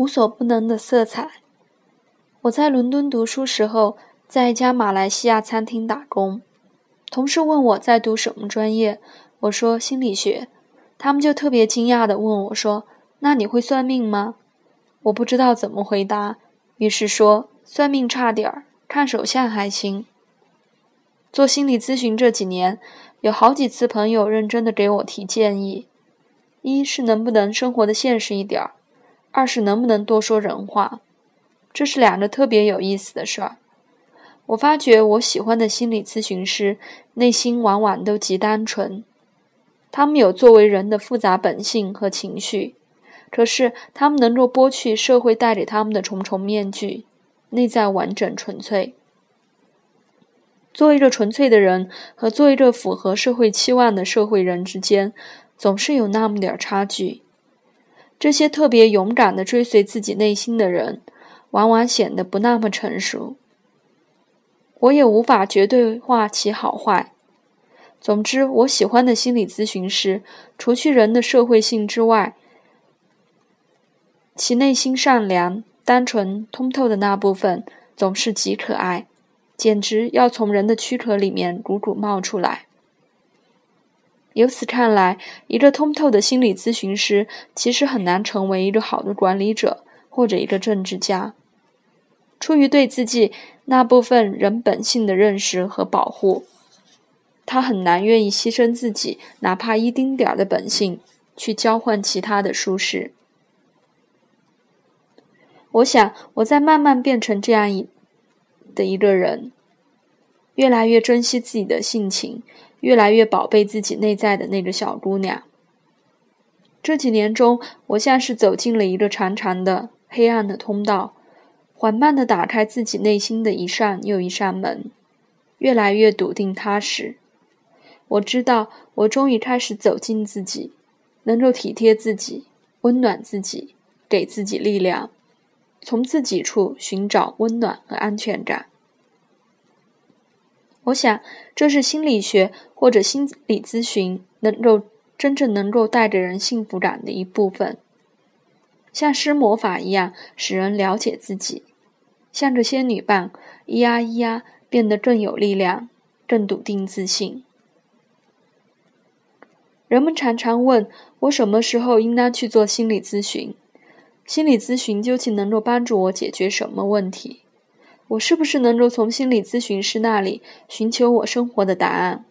无所不能的色彩。我在伦敦读书时候，在一家马来西亚餐厅打工，同事问我在读什么专业，我说心理学，他们就特别惊讶地问我说：“那你会算命吗？”我不知道怎么回答，于是说：“算命差点儿，看手相还行。”做心理咨询这几年，有好几次朋友认真的给我提建议。一是能不能生活的现实一点儿，二是能不能多说人话，这是两个特别有意思的事儿。我发觉我喜欢的心理咨询师内心往往都极单纯，他们有作为人的复杂本性和情绪，可是他们能够剥去社会带给他们的重重面具，内在完整纯粹。做一个纯粹的人和做一个符合社会期望的社会人之间。总是有那么点差距。这些特别勇敢的追随自己内心的人，往往显得不那么成熟。我也无法绝对化其好坏。总之，我喜欢的心理咨询师，除去人的社会性之外，其内心善良、单纯、通透的那部分，总是极可爱，简直要从人的躯壳里面汩汩冒出来。由此看来，一个通透的心理咨询师其实很难成为一个好的管理者或者一个政治家。出于对自己那部分人本性的认识和保护，他很难愿意牺牲自己哪怕一丁点儿的本性，去交换其他的舒适。我想，我在慢慢变成这样一的一个人，越来越珍惜自己的性情。越来越宝贝自己内在的那个小姑娘。这几年中，我像是走进了一个长长的黑暗的通道，缓慢地打开自己内心的一扇又一扇门，越来越笃定踏实。我知道，我终于开始走进自己，能够体贴自己，温暖自己，给自己力量，从自己处寻找温暖和安全感。我想，这是心理学或者心理咨询能够真正能够带给人幸福感的一部分，像施魔法一样，使人了解自己，像个仙女棒，咿呀咿呀，变得更有力量，更笃定自信。人们常常问我，什么时候应当去做心理咨询？心理咨询究竟能够帮助我解决什么问题？我是不是能够从心理咨询师那里寻求我生活的答案？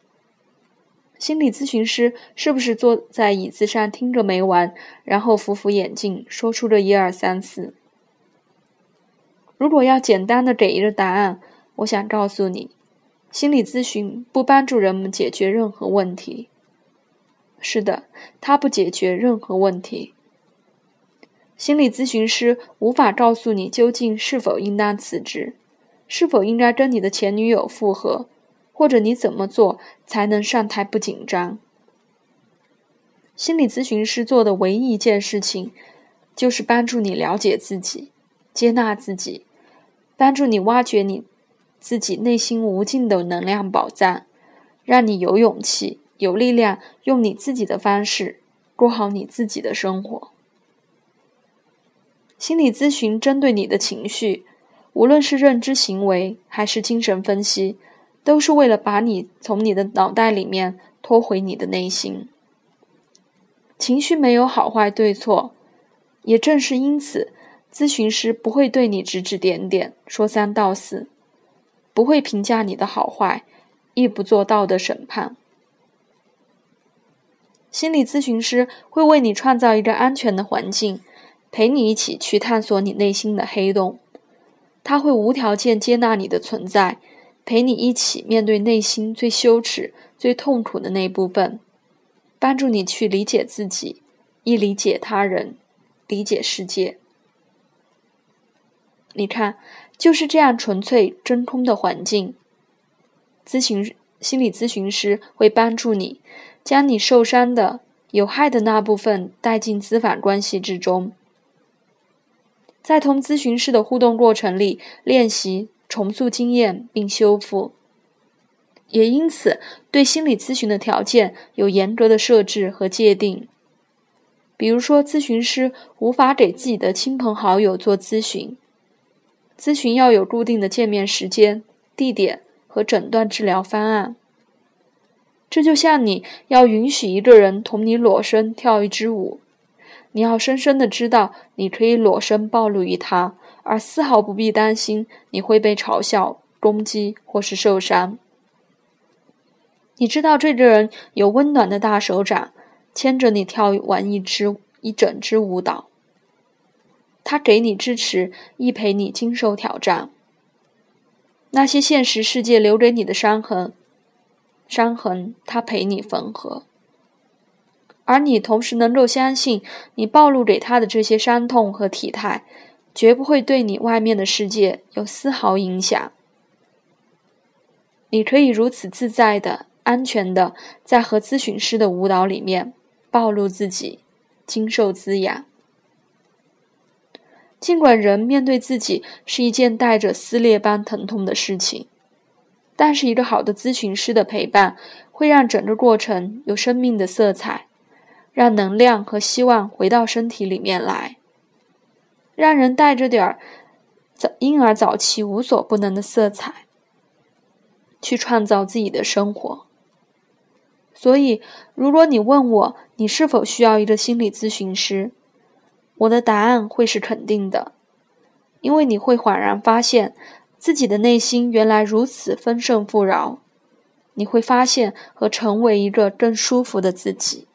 心理咨询师是不是坐在椅子上听个没完，然后扶扶眼镜，说出个一二三四？如果要简单的给一个答案，我想告诉你，心理咨询不帮助人们解决任何问题。是的，它不解决任何问题。心理咨询师无法告诉你究竟是否应当辞职。是否应该跟你的前女友复合，或者你怎么做才能上台不紧张？心理咨询师做的唯一一件事情，就是帮助你了解自己、接纳自己，帮助你挖掘你自己内心无尽的能量宝藏，让你有勇气、有力量，用你自己的方式过好你自己的生活。心理咨询针对你的情绪。无论是认知行为还是精神分析，都是为了把你从你的脑袋里面拖回你的内心。情绪没有好坏对错，也正是因此，咨询师不会对你指指点点、说三道四，不会评价你的好坏，亦不做道德审判。心理咨询师会为你创造一个安全的环境，陪你一起去探索你内心的黑洞。他会无条件接纳你的存在，陪你一起面对内心最羞耻、最痛苦的那部分，帮助你去理解自己，亦理解他人，理解世界。你看，就是这样纯粹真空的环境，咨询心理咨询师会帮助你，将你受伤的、有害的那部分带进咨访关系之中。在同咨询师的互动过程里，练习重塑经验并修复，也因此对心理咨询的条件有严格的设置和界定。比如说，咨询师无法给自己的亲朋好友做咨询，咨询要有固定的见面时间、地点和诊断治疗方案。这就像你要允许一个人同你裸身跳一支舞，你要深深的知道你可以裸身暴露于他，而丝毫不必担心你会被嘲笑、攻击或是受伤。你知道这个人有温暖的大手掌。牵着你跳完一支一整支舞蹈，他给你支持，亦陪你经受挑战。那些现实世界留给你的伤痕，伤痕他陪你缝合，而你同时能够相信，你暴露给他的这些伤痛和体态，绝不会对你外面的世界有丝毫影响。你可以如此自在的、安全的，在和咨询师的舞蹈里面。暴露自己，经受滋养。尽管人面对自己是一件带着撕裂般疼痛的事情，但是一个好的咨询师的陪伴会让整个过程有生命的色彩，让能量和希望回到身体里面来，让人带着点儿早婴儿早期无所不能的色彩，去创造自己的生活。所以，如果你问我你是否需要一个心理咨询师，我的答案会是肯定的，因为你会恍然发现自己的内心原来如此丰盛富饶，你会发现和成为一个更舒服的自己。